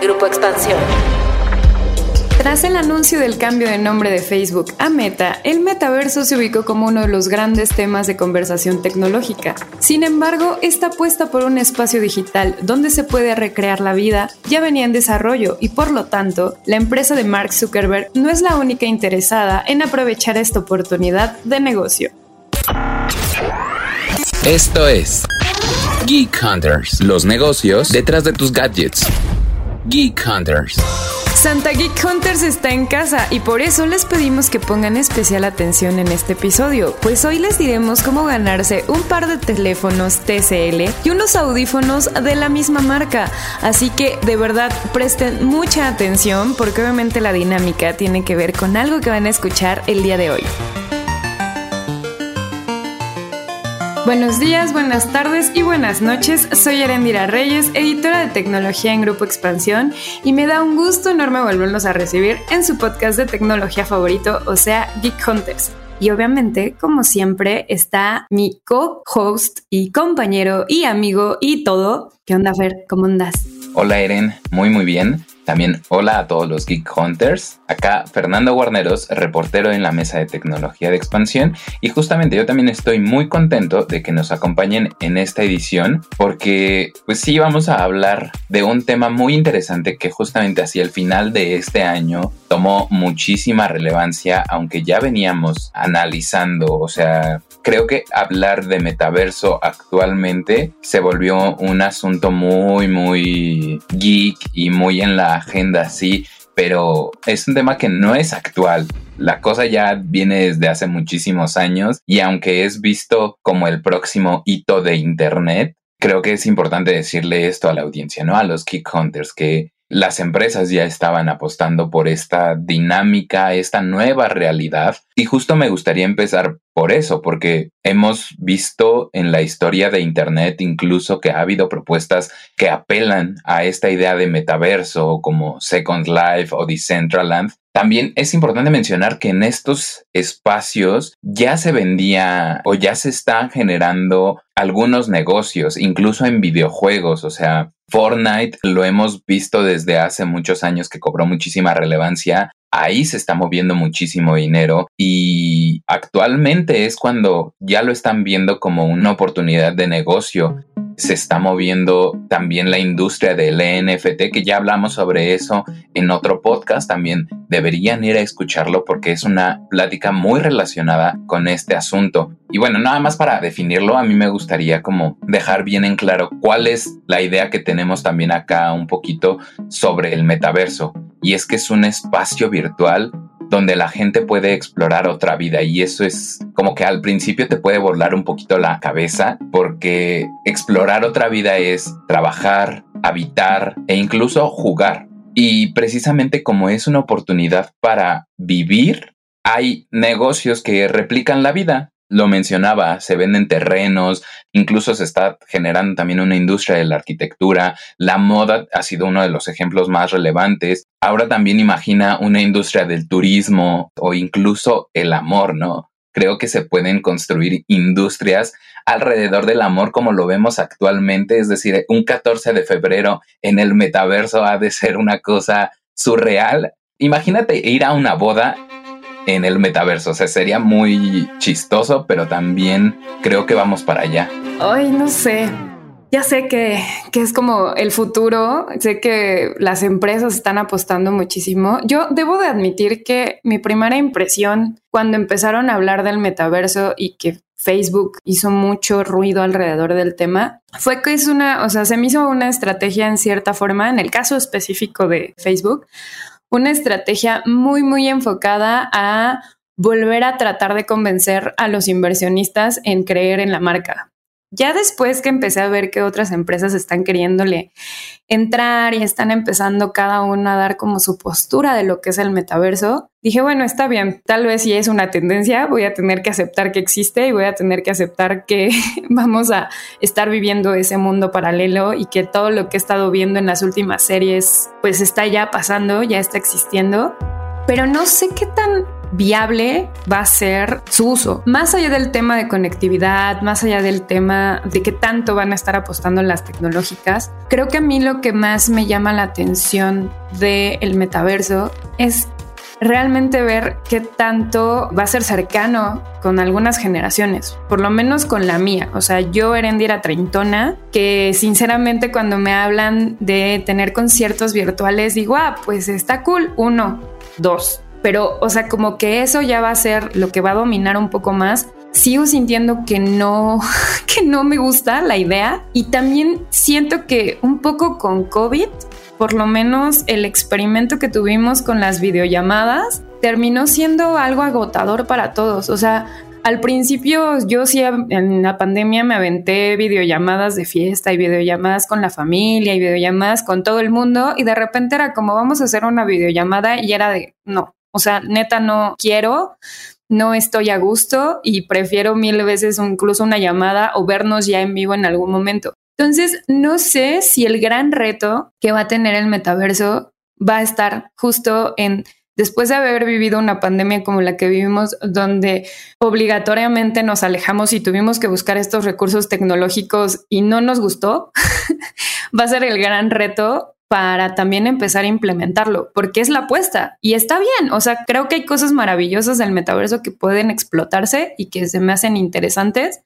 Grupo Expansión. Tras el anuncio del cambio de nombre de Facebook a Meta, el metaverso se ubicó como uno de los grandes temas de conversación tecnológica. Sin embargo, esta apuesta por un espacio digital donde se puede recrear la vida ya venía en desarrollo y por lo tanto, la empresa de Mark Zuckerberg no es la única interesada en aprovechar esta oportunidad de negocio. Esto es Geek Hunters, los negocios detrás de tus gadgets. Geek Hunters. Santa Geek Hunters está en casa y por eso les pedimos que pongan especial atención en este episodio, pues hoy les diremos cómo ganarse un par de teléfonos TCL y unos audífonos de la misma marca. Así que de verdad presten mucha atención porque obviamente la dinámica tiene que ver con algo que van a escuchar el día de hoy. Buenos días, buenas tardes y buenas noches. Soy Erendira Reyes, editora de tecnología en Grupo Expansión, y me da un gusto enorme volvernos a recibir en su podcast de tecnología favorito, o sea, Geek Hunters. Y obviamente, como siempre, está mi co-host y compañero y amigo y todo. ¿Qué onda, Fer? ¿Cómo andas? Hola, Eren. Muy, muy bien. También hola a todos los Geek Hunters. Acá Fernando Guarneros, reportero en la mesa de tecnología de expansión. Y justamente yo también estoy muy contento de que nos acompañen en esta edición porque pues sí vamos a hablar de un tema muy interesante que justamente hacia el final de este año tomó muchísima relevancia, aunque ya veníamos analizando, o sea, creo que hablar de metaverso actualmente se volvió un asunto muy, muy geek y muy en la agenda, sí, pero es un tema que no es actual. La cosa ya viene desde hace muchísimos años y aunque es visto como el próximo hito de Internet, creo que es importante decirle esto a la audiencia, ¿no? A los Geek Hunters, que las empresas ya estaban apostando por esta dinámica, esta nueva realidad. Y justo me gustaría empezar por eso, porque hemos visto en la historia de Internet incluso que ha habido propuestas que apelan a esta idea de metaverso como Second Life o Decentraland. También es importante mencionar que en estos espacios ya se vendía o ya se están generando algunos negocios, incluso en videojuegos, o sea, Fortnite lo hemos visto desde hace muchos años que cobró muchísima relevancia. Ahí se está moviendo muchísimo dinero y actualmente es cuando ya lo están viendo como una oportunidad de negocio se está moviendo también la industria del NFT, que ya hablamos sobre eso en otro podcast, también deberían ir a escucharlo porque es una plática muy relacionada con este asunto. Y bueno, nada más para definirlo, a mí me gustaría como dejar bien en claro cuál es la idea que tenemos también acá un poquito sobre el metaverso. Y es que es un espacio virtual donde la gente puede explorar otra vida y eso es como que al principio te puede volar un poquito la cabeza porque explorar otra vida es trabajar, habitar e incluso jugar. Y precisamente como es una oportunidad para vivir, hay negocios que replican la vida lo mencionaba, se venden terrenos, incluso se está generando también una industria de la arquitectura, la moda ha sido uno de los ejemplos más relevantes. Ahora también imagina una industria del turismo o incluso el amor, ¿no? Creo que se pueden construir industrias alrededor del amor como lo vemos actualmente, es decir, un 14 de febrero en el metaverso ha de ser una cosa surreal. Imagínate ir a una boda en el metaverso. O sea, sería muy chistoso, pero también creo que vamos para allá. Ay, no sé. Ya sé que, que, es como el futuro, sé que las empresas están apostando muchísimo. Yo debo de admitir que mi primera impresión cuando empezaron a hablar del metaverso y que Facebook hizo mucho ruido alrededor del tema, fue que es una, o sea, se me hizo una estrategia en cierta forma, en el caso específico de Facebook, una estrategia muy, muy enfocada a volver a tratar de convencer a los inversionistas en creer en la marca. Ya después que empecé a ver que otras empresas están queriéndole entrar y están empezando cada uno a dar como su postura de lo que es el metaverso, dije, bueno, está bien, tal vez si es una tendencia, voy a tener que aceptar que existe y voy a tener que aceptar que vamos a estar viviendo ese mundo paralelo y que todo lo que he estado viendo en las últimas series pues está ya pasando, ya está existiendo, pero no sé qué tan viable va a ser su uso. Más allá del tema de conectividad, más allá del tema de qué tanto van a estar apostando las tecnológicas, creo que a mí lo que más me llama la atención del metaverso es realmente ver qué tanto va a ser cercano con algunas generaciones, por lo menos con la mía. O sea, yo Erendira Treintona, que sinceramente cuando me hablan de tener conciertos virtuales, digo, ah, pues está cool, uno, dos. Pero, o sea, como que eso ya va a ser lo que va a dominar un poco más. Sigo sintiendo que no, que no me gusta la idea y también siento que un poco con COVID por lo menos el experimento que tuvimos con las videollamadas terminó siendo algo agotador para todos. O sea, al principio yo sí en la pandemia me aventé videollamadas de fiesta y videollamadas con la familia y videollamadas con todo el mundo y de repente era como vamos a hacer una videollamada y era de no, o sea, neta no quiero, no estoy a gusto y prefiero mil veces incluso una llamada o vernos ya en vivo en algún momento. Entonces, no sé si el gran reto que va a tener el metaverso va a estar justo en después de haber vivido una pandemia como la que vivimos, donde obligatoriamente nos alejamos y tuvimos que buscar estos recursos tecnológicos y no nos gustó, va a ser el gran reto para también empezar a implementarlo, porque es la apuesta y está bien. O sea, creo que hay cosas maravillosas del metaverso que pueden explotarse y que se me hacen interesantes,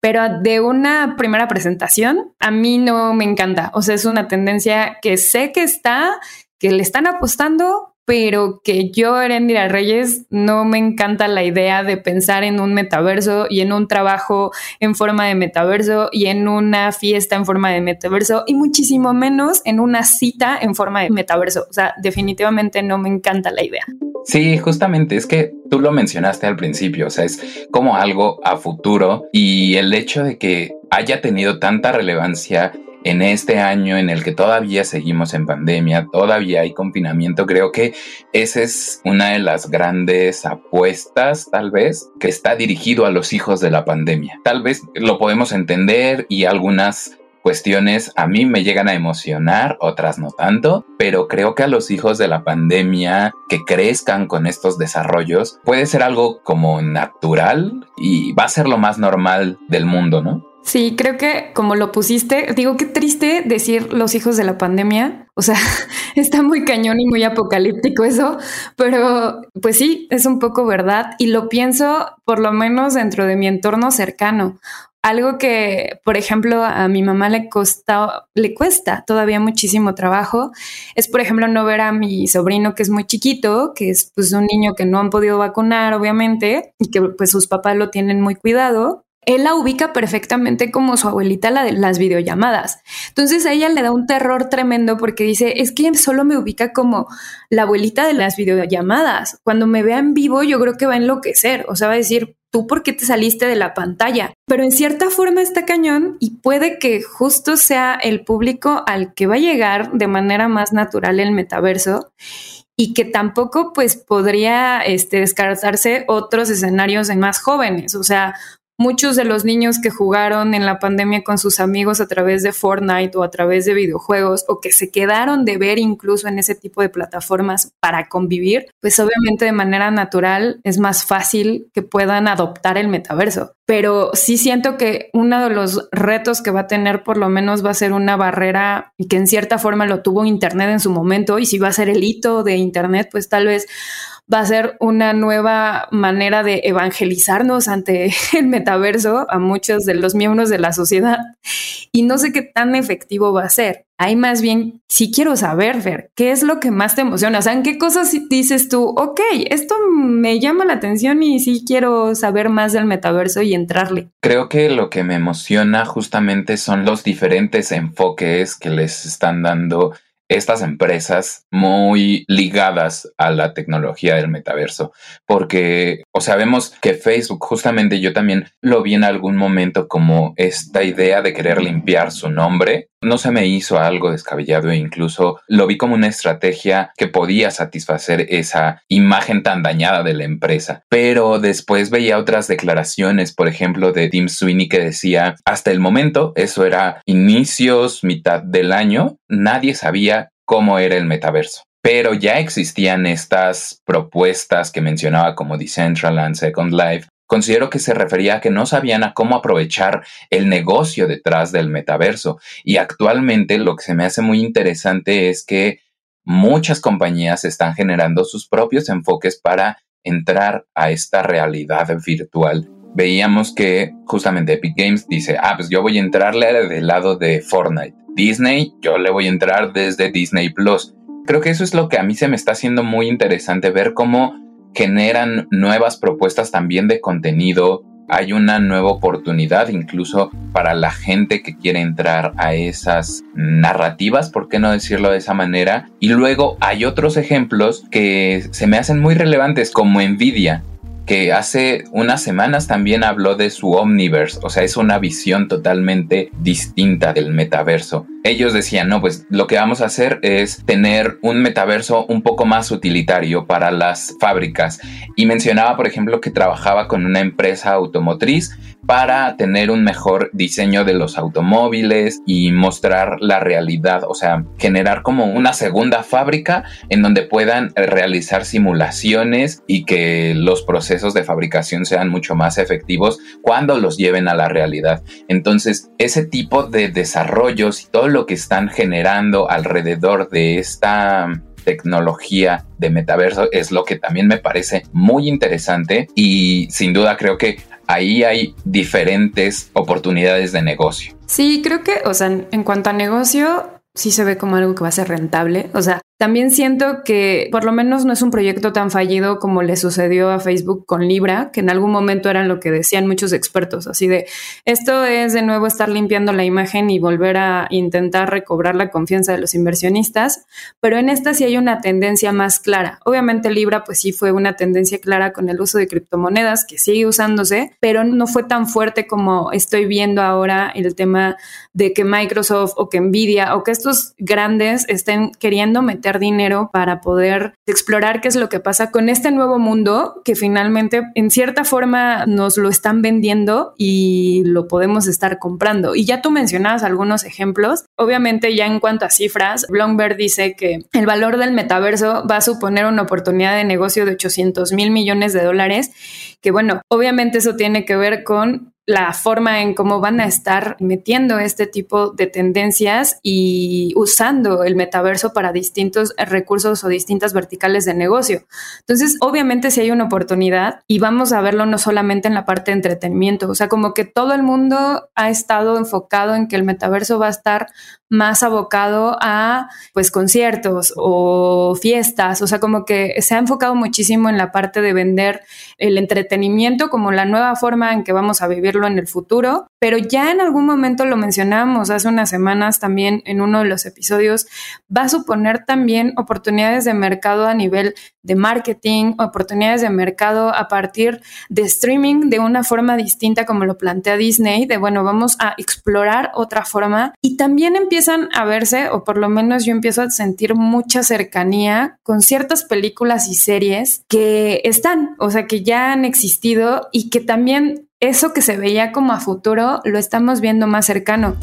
pero de una primera presentación a mí no me encanta. O sea, es una tendencia que sé que está, que le están apostando, pero que yo, Erendira Reyes, no me encanta la idea de pensar en un metaverso y en un trabajo en forma de metaverso y en una fiesta en forma de metaverso y muchísimo menos en una cita en forma de metaverso. O sea, definitivamente no me encanta la idea. Sí, justamente es que tú lo mencionaste al principio, o sea, es como algo a futuro y el hecho de que haya tenido tanta relevancia en este año en el que todavía seguimos en pandemia, todavía hay confinamiento, creo que esa es una de las grandes apuestas, tal vez, que está dirigido a los hijos de la pandemia. Tal vez lo podemos entender y algunas cuestiones a mí me llegan a emocionar, otras no tanto, pero creo que a los hijos de la pandemia que crezcan con estos desarrollos puede ser algo como natural y va a ser lo más normal del mundo, ¿no? Sí, creo que como lo pusiste, digo qué triste decir los hijos de la pandemia. O sea, está muy cañón y muy apocalíptico eso, pero pues sí, es un poco verdad y lo pienso por lo menos dentro de mi entorno cercano. Algo que, por ejemplo, a mi mamá le costa, le cuesta todavía muchísimo trabajo es, por ejemplo, no ver a mi sobrino que es muy chiquito, que es pues un niño que no han podido vacunar, obviamente, y que pues sus papás lo tienen muy cuidado él la ubica perfectamente como su abuelita, la de las videollamadas. Entonces a ella le da un terror tremendo porque dice, es que solo me ubica como la abuelita de las videollamadas. Cuando me vea en vivo, yo creo que va a enloquecer. O sea, va a decir, ¿tú por qué te saliste de la pantalla? Pero en cierta forma está cañón y puede que justo sea el público al que va a llegar de manera más natural el metaverso y que tampoco pues podría este, descartarse otros escenarios en más jóvenes. O sea, muchos de los niños que jugaron en la pandemia con sus amigos a través de Fortnite o a través de videojuegos o que se quedaron de ver incluso en ese tipo de plataformas para convivir, pues obviamente de manera natural es más fácil que puedan adoptar el metaverso. Pero sí siento que uno de los retos que va a tener por lo menos va a ser una barrera y que en cierta forma lo tuvo Internet en su momento y si va a ser el hito de Internet, pues tal vez va a ser una nueva manera de evangelizarnos ante el metaverso a muchos de los miembros de la sociedad. Y no sé qué tan efectivo va a ser. Ahí más bien, si quiero saber, Fer, ¿qué es lo que más te emociona? O sea, ¿en qué cosas dices tú, ok, esto me llama la atención y sí quiero saber más del metaverso y entrarle? Creo que lo que me emociona justamente son los diferentes enfoques que les están dando estas empresas muy ligadas a la tecnología del metaverso, porque, o sea, vemos que Facebook, justamente yo también lo vi en algún momento como esta idea de querer limpiar su nombre. No se me hizo algo descabellado e incluso lo vi como una estrategia que podía satisfacer esa imagen tan dañada de la empresa. Pero después veía otras declaraciones, por ejemplo, de Tim Sweeney que decía, hasta el momento, eso era inicios, mitad del año, nadie sabía cómo era el metaverso. pero ya existían estas propuestas que mencionaba como Decentraland, Second Life. Considero que se refería a que no sabían a cómo aprovechar el negocio detrás del metaverso. Y actualmente lo que se me hace muy interesante es que muchas compañías están generando sus propios enfoques para entrar a esta realidad virtual. Veíamos que justamente Epic Games dice, ah, pues yo voy a entrarle del lado de Fortnite. Disney, yo le voy a entrar desde Disney Plus creo que eso es lo que a mí se me está haciendo muy interesante, ver cómo generan nuevas propuestas también de contenido. Hay una nueva oportunidad incluso para la gente que quiere entrar a esas narrativas, ¿por qué no decirlo de esa manera? Y luego hay otros ejemplos que se me hacen muy relevantes como Nvidia, que hace unas semanas también habló de su Omniverse, o sea, es una visión totalmente distinta del metaverso. Ellos decían, no, pues lo que vamos a hacer es tener un metaverso un poco más utilitario para las fábricas. Y mencionaba, por ejemplo, que trabajaba con una empresa automotriz para tener un mejor diseño de los automóviles y mostrar la realidad, o sea, generar como una segunda fábrica en donde puedan realizar simulaciones y que los procesos de fabricación sean mucho más efectivos cuando los lleven a la realidad. Entonces, ese tipo de desarrollos y todo lo que están generando alrededor de esta tecnología de metaverso es lo que también me parece muy interesante y sin duda creo que ahí hay diferentes oportunidades de negocio. Sí, creo que, o sea, en cuanto a negocio, sí se ve como algo que va a ser rentable. O sea, también siento que por lo menos no es un proyecto tan fallido como le sucedió a Facebook con Libra, que en algún momento eran lo que decían muchos expertos, así de esto es de nuevo estar limpiando la imagen y volver a intentar recobrar la confianza de los inversionistas, pero en esta sí hay una tendencia más clara. Obviamente Libra pues sí fue una tendencia clara con el uso de criptomonedas que sigue usándose, pero no fue tan fuerte como estoy viendo ahora el tema de que Microsoft o que Nvidia o que estos grandes estén queriendo meter dinero para poder explorar qué es lo que pasa con este nuevo mundo que finalmente en cierta forma nos lo están vendiendo y lo podemos estar comprando. Y ya tú mencionabas algunos ejemplos. Obviamente ya en cuanto a cifras, Bloomberg dice que el valor del metaverso va a suponer una oportunidad de negocio de 800 mil millones de dólares, que bueno, obviamente eso tiene que ver con la forma en cómo van a estar metiendo este tipo de tendencias y usando el metaverso para distintos recursos o distintas verticales de negocio. Entonces, obviamente si hay una oportunidad y vamos a verlo no solamente en la parte de entretenimiento, o sea, como que todo el mundo ha estado enfocado en que el metaverso va a estar más abocado a pues conciertos o fiestas, o sea, como que se ha enfocado muchísimo en la parte de vender el entretenimiento como la nueva forma en que vamos a vivirlo en el futuro, pero ya en algún momento lo mencionamos hace unas semanas también en uno de los episodios, va a suponer también oportunidades de mercado a nivel de marketing, oportunidades de mercado a partir de streaming de una forma distinta como lo plantea Disney, de bueno, vamos a explorar otra forma. Y también empiezan a verse, o por lo menos yo empiezo a sentir mucha cercanía con ciertas películas y series que están, o sea, que ya han existido y que también eso que se veía como a futuro lo estamos viendo más cercano.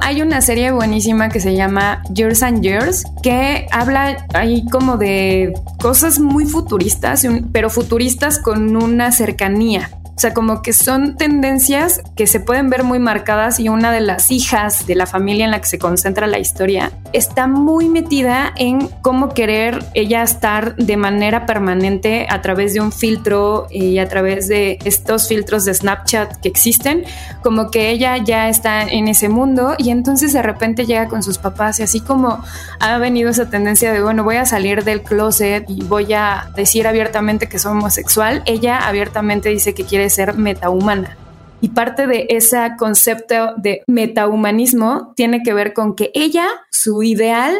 Hay una serie buenísima que se llama Years and Years que habla ahí como de cosas muy futuristas, pero futuristas con una cercanía. O sea, como que son tendencias que se pueden ver muy marcadas y una de las hijas de la familia en la que se concentra la historia está muy metida en cómo querer ella estar de manera permanente a través de un filtro y a través de estos filtros de Snapchat que existen, como que ella ya está en ese mundo y entonces de repente llega con sus papás y así como ha venido esa tendencia de, bueno, voy a salir del closet y voy a decir abiertamente que soy homosexual, ella abiertamente dice que quiere ser metahumana. Y parte de ese concepto de metahumanismo tiene que ver con que ella, su ideal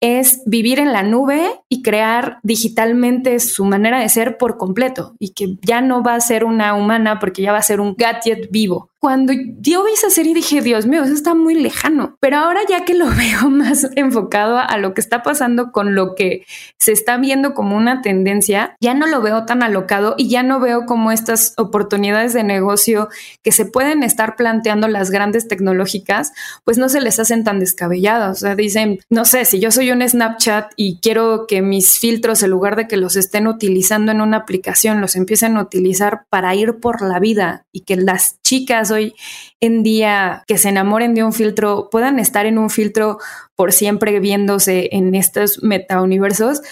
es vivir en la nube y crear digitalmente su manera de ser por completo y que ya no va a ser una humana porque ya va a ser un gadget vivo. Cuando yo vi esa serie dije, Dios mío, eso está muy lejano. Pero ahora ya que lo veo más enfocado a lo que está pasando con lo que se está viendo como una tendencia, ya no lo veo tan alocado y ya no veo como estas oportunidades de negocio que se pueden estar planteando las grandes tecnológicas, pues no se les hacen tan descabelladas. O sea, dicen, no sé, si yo soy un Snapchat y quiero que mis filtros, en lugar de que los estén utilizando en una aplicación, los empiecen a utilizar para ir por la vida y que las chicas hoy en día que se enamoren de un filtro puedan estar en un filtro por siempre viéndose en estos metauniversos,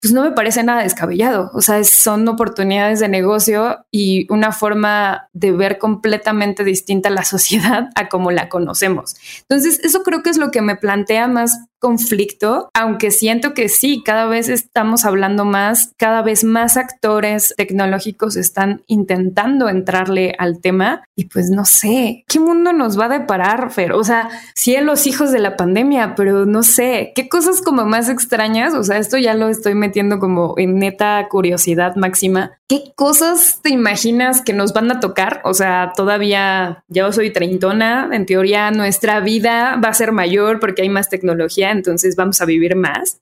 pues no me parece nada descabellado. O sea, son oportunidades de negocio y una forma de ver completamente distinta la sociedad a como la conocemos. Entonces, eso creo que es lo que me plantea más conflicto, aunque siento que sí, cada vez estamos hablando más, cada vez más actores tecnológicos están intentando entrarle al tema y pues no sé, ¿qué mundo nos va a deparar, Fer? O sea, sí los hijos de la pandemia, pero no sé, ¿qué cosas como más extrañas? O sea, esto ya lo estoy metiendo como en neta curiosidad máxima. ¿Qué cosas te imaginas que nos van a tocar? O sea, todavía yo soy treintona, en teoría nuestra vida va a ser mayor porque hay más tecnología entonces vamos a vivir más.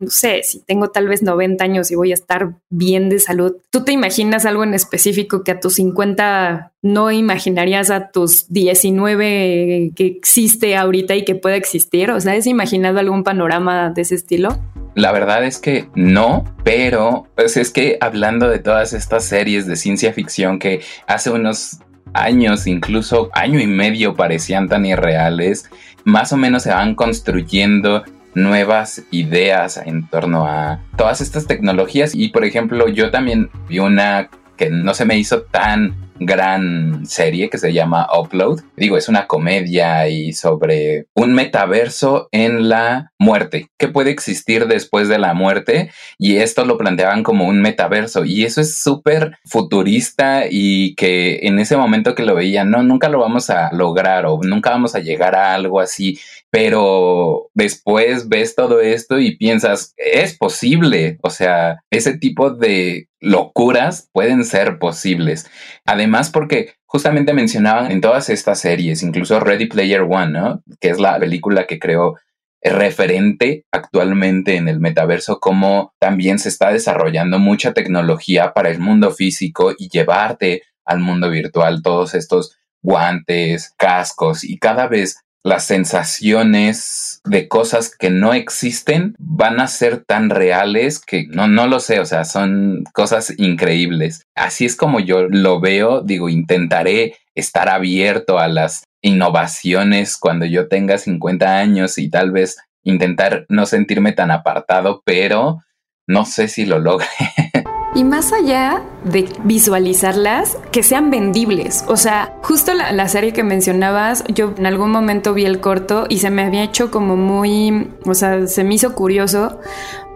No sé, si tengo tal vez 90 años y voy a estar bien de salud, ¿tú te imaginas algo en específico que a tus 50 no imaginarías a tus 19 que existe ahorita y que pueda existir? O sea, ¿has imaginado algún panorama de ese estilo? La verdad es que no, pero pues es que hablando de todas estas series de ciencia ficción que hace unos años, incluso año y medio parecían tan irreales, más o menos se van construyendo nuevas ideas en torno a todas estas tecnologías. Y por ejemplo yo también vi una que no se me hizo tan gran serie que se llama Upload. Digo, es una comedia y sobre un metaverso en la muerte, que puede existir después de la muerte y esto lo planteaban como un metaverso y eso es súper futurista y que en ese momento que lo veían, no, nunca lo vamos a lograr o nunca vamos a llegar a algo así, pero después ves todo esto y piensas, es posible, o sea, ese tipo de locuras pueden ser posibles. Además, porque justamente mencionaban en todas estas series, incluso Ready Player One, ¿no? Que es la película que creo referente actualmente en el metaverso, como también se está desarrollando mucha tecnología para el mundo físico y llevarte al mundo virtual todos estos guantes, cascos y cada vez las sensaciones de cosas que no existen van a ser tan reales que no, no lo sé, o sea, son cosas increíbles. Así es como yo lo veo, digo, intentaré estar abierto a las innovaciones cuando yo tenga 50 años y tal vez intentar no sentirme tan apartado, pero no sé si lo logre. Y más allá de visualizarlas, que sean vendibles. O sea, justo la, serie que mencionabas, yo en algún momento vi el corto y se me había hecho como muy, o sea, se me hizo curioso,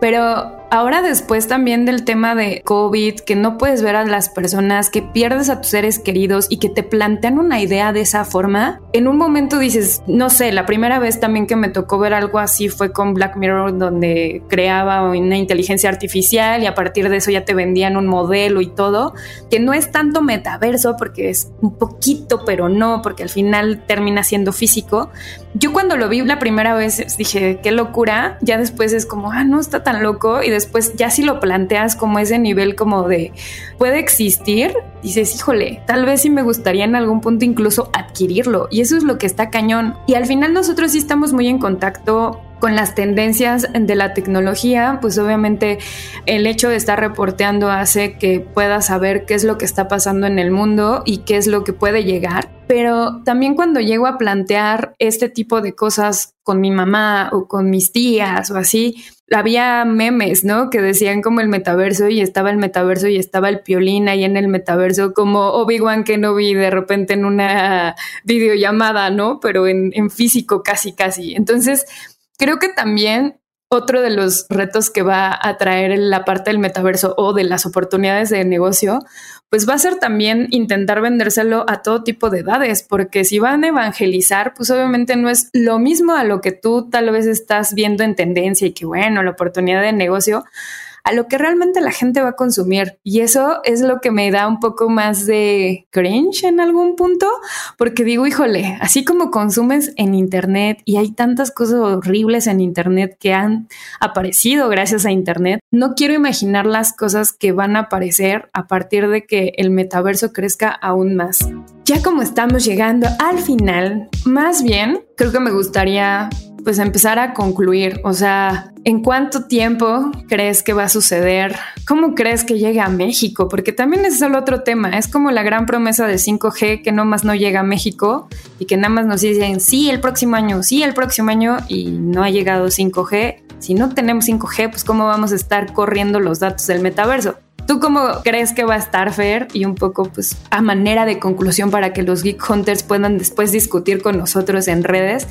pero Ahora después también del tema de COVID, que no puedes ver a las personas, que pierdes a tus seres queridos y que te plantean una idea de esa forma, en un momento dices, no sé, la primera vez también que me tocó ver algo así fue con Black Mirror, donde creaba una inteligencia artificial y a partir de eso ya te vendían un modelo y todo, que no es tanto metaverso porque es un poquito, pero no, porque al final termina siendo físico. Yo cuando lo vi la primera vez dije, qué locura, ya después es como, ah, no está tan loco y después ya si lo planteas como ese nivel como de puede existir, dices, híjole, tal vez sí me gustaría en algún punto incluso adquirirlo. Y eso es lo que está cañón. Y al final nosotros sí estamos muy en contacto con las tendencias de la tecnología, pues obviamente el hecho de estar reporteando hace que puedas saber qué es lo que está pasando en el mundo y qué es lo que puede llegar. Pero también cuando llego a plantear este tipo de cosas con mi mamá o con mis tías o así, había memes, ¿no? Que decían como el metaverso y estaba el metaverso y estaba el piolín ahí en el metaverso como Obi-Wan que no vi de repente en una videollamada, ¿no? Pero en físico casi, casi. Entonces, Creo que también otro de los retos que va a traer la parte del metaverso o de las oportunidades de negocio, pues va a ser también intentar vendérselo a todo tipo de edades, porque si van a evangelizar, pues obviamente no es lo mismo a lo que tú tal vez estás viendo en tendencia y que bueno, la oportunidad de negocio a lo que realmente la gente va a consumir. Y eso es lo que me da un poco más de cringe en algún punto, porque digo, híjole, así como consumes en Internet y hay tantas cosas horribles en Internet que han aparecido gracias a Internet, no quiero imaginar las cosas que van a aparecer a partir de que el metaverso crezca aún más. Ya como estamos llegando al final, más bien creo que me gustaría pues empezar a concluir, o sea, ¿en cuánto tiempo crees que va a suceder? ¿Cómo crees que llegue a México? Porque también es el otro tema, es como la gran promesa de 5G que no más no llega a México y que nada más nos dicen sí el próximo año, sí el próximo año y no ha llegado 5G. Si no tenemos 5G, pues cómo vamos a estar corriendo los datos del metaverso. ¿Tú cómo crees que va a estar, Fer? Y un poco, pues, a manera de conclusión para que los Geek Hunters puedan después discutir con nosotros en redes,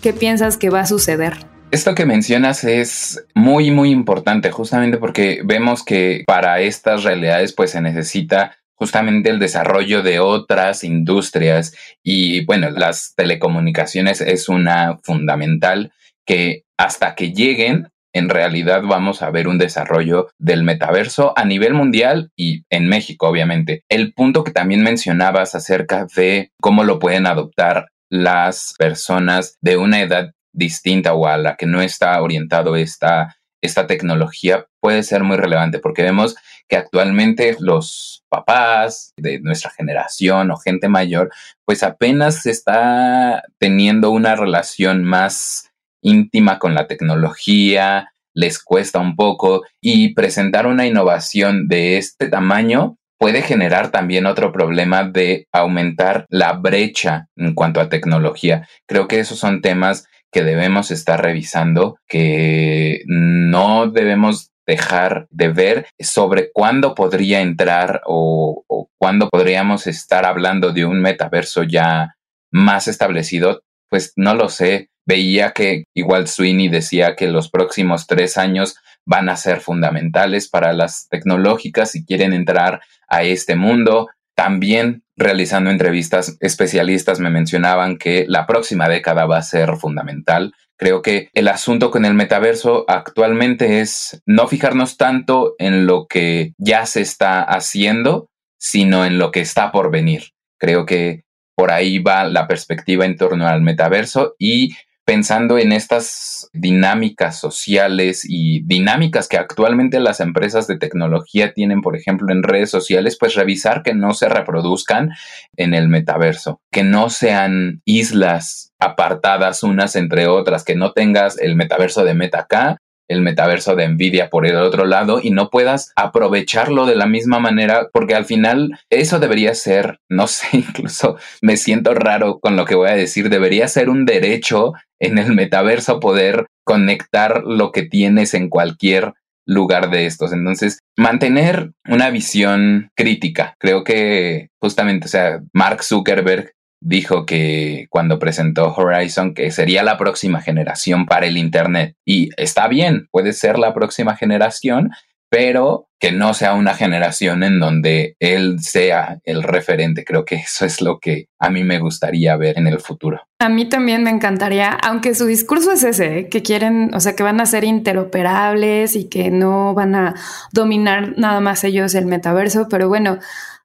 ¿qué piensas que va a suceder? Esto que mencionas es muy, muy importante, justamente porque vemos que para estas realidades, pues, se necesita justamente el desarrollo de otras industrias y, bueno, las telecomunicaciones es una fundamental que hasta que lleguen en realidad vamos a ver un desarrollo del metaverso a nivel mundial y en México, obviamente. El punto que también mencionabas acerca de cómo lo pueden adoptar las personas de una edad distinta o a la que no está orientado esta, esta tecnología puede ser muy relevante porque vemos que actualmente los papás de nuestra generación o gente mayor pues apenas está teniendo una relación más íntima con la tecnología, les cuesta un poco y presentar una innovación de este tamaño puede generar también otro problema de aumentar la brecha en cuanto a tecnología. Creo que esos son temas que debemos estar revisando, que no debemos dejar de ver sobre cuándo podría entrar o, cuándo podríamos estar hablando de un metaverso ya más establecido, pues no lo sé veía que igual Sweeney decía que los próximos tres años van a ser fundamentales para las tecnológicas si quieren entrar a este mundo. También realizando entrevistas, especialistas me mencionaban que la próxima década va a ser fundamental. Creo que el asunto con el metaverso actualmente es no fijarnos tanto en lo que ya se está haciendo, sino en lo que está por venir. Creo que por ahí va la perspectiva en torno al metaverso y pensando en estas dinámicas sociales y dinámicas que actualmente las empresas de tecnología tienen, por ejemplo, en redes sociales, pues revisar que no se reproduzcan en el metaverso, que no sean islas apartadas unas entre otras, que no tengas el metaverso de Meta acá el metaverso de Nvidia por el otro lado y no puedas aprovecharlo de la misma manera, porque al final eso debería ser, no sé, incluso me siento raro con lo que voy a decir, debería ser un derecho en el metaverso poder conectar lo que tienes en cualquier lugar de estos. Entonces, mantener una visión crítica. Creo que justamente, o sea, Mark Zuckerberg dijo que cuando presentó Horizon que sería la próxima generación para el Internet. Y está bien, puede ser la próxima generación, pero que no sea una generación en donde él sea el referente. Creo que eso es lo que a mí me gustaría ver en el futuro. A mí también me encantaría, aunque su discurso es ese, ¿eh? que quieren, o sea, que van a ser interoperables y que no van a dominar nada más ellos el metaverso, pero bueno,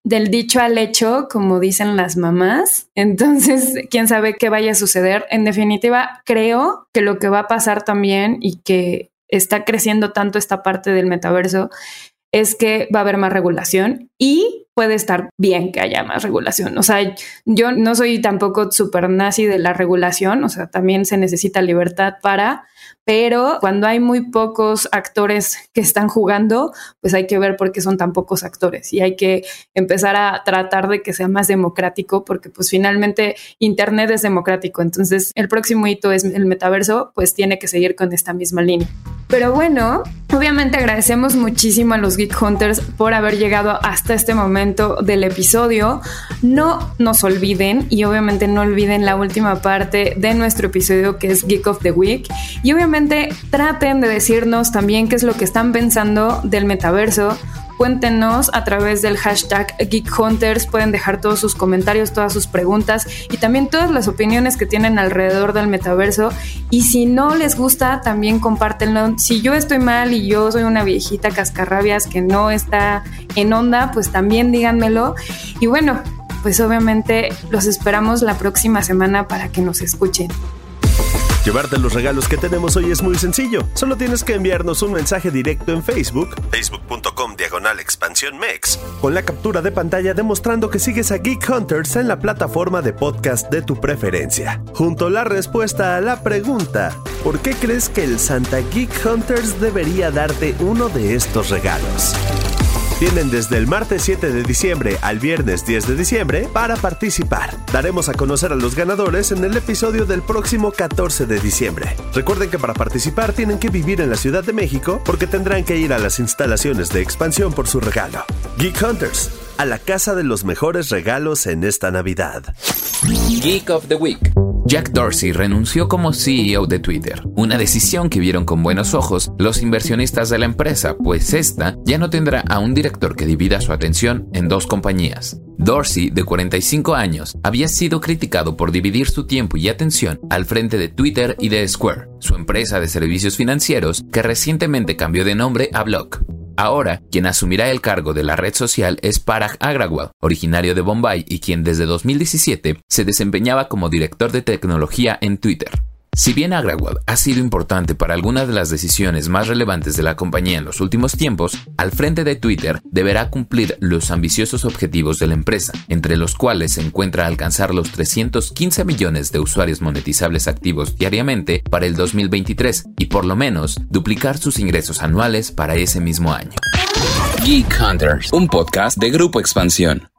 del dicho al hecho, como dicen las mamás. Entonces, quién sabe qué vaya a suceder. En definitiva, creo que lo que va a pasar también y que está creciendo tanto esta parte del metaverso es que va a haber más regulación y puede estar bien que haya más regulación. O sea, yo no soy tampoco súper nazi de la regulación, o sea, también se necesita libertad para, pero cuando hay muy pocos actores que están jugando, pues hay que ver por qué son tan pocos actores y hay que empezar a tratar de que sea más democrático porque pues finalmente Internet es democrático, entonces el próximo hito es el metaverso, pues tiene que seguir con esta misma línea. Pero bueno, obviamente agradecemos muchísimo a los Geek Hunters por haber llegado hasta este momento del episodio. No nos olviden y obviamente no olviden la última parte de nuestro episodio que es Geek of the Week. Y obviamente traten de decirnos también qué es lo que están pensando del metaverso cuéntenos a través del hashtag Geek Hunters, pueden dejar todos sus comentarios, todas sus preguntas y también todas las opiniones que tienen alrededor del metaverso. Y si no les gusta, también compártenlo. Si yo estoy mal y yo soy una viejita cascarrabias que no está en onda, pues también díganmelo. Y bueno, pues obviamente los esperamos la próxima semana para que nos escuchen. Llevarte los regalos que tenemos hoy es muy sencillo. Solo tienes que enviarnos un mensaje directo en Facebook, facebook.com diagonal expansión mex, con la captura de pantalla demostrando que sigues a Geek Hunters en la plataforma de podcast de tu preferencia. Junto a la respuesta a la pregunta, ¿por qué crees que el Santa Geek Hunters debería darte uno de estos regalos? Tienen desde el martes 7 de diciembre al viernes 10 de diciembre para participar. Daremos a conocer a los ganadores en el episodio del próximo 14 de diciembre. Recuerden que para participar tienen que vivir en la Ciudad de México porque tendrán que ir a las instalaciones de expansión por su regalo. Geek Hunters, a la casa de los mejores regalos en esta Navidad. Geek of the Week. Jack Dorsey renunció como CEO de Twitter, una decisión que vieron con buenos ojos los inversionistas de la empresa, pues esta ya no tendrá a un director que divida su atención en dos compañías. Dorsey, de 45 años, había sido criticado por dividir su tiempo y atención al frente de Twitter y de Square, su empresa de servicios financieros que recientemente cambió de nombre a Block. Ahora, quien asumirá el cargo de la red social es Parag Agrawal, originario de Bombay y quien desde 2017 se desempeñaba como director de tecnología en Twitter. Si bien Agrawal ha sido importante para algunas de las decisiones más relevantes de la compañía en los últimos tiempos, al frente de Twitter deberá cumplir los ambiciosos objetivos de la empresa, entre los cuales se encuentra alcanzar los 315 millones de usuarios monetizables activos diariamente para el 2023 y por lo menos duplicar sus ingresos anuales para ese mismo año. Geek Hunters, un podcast de Grupo Expansión.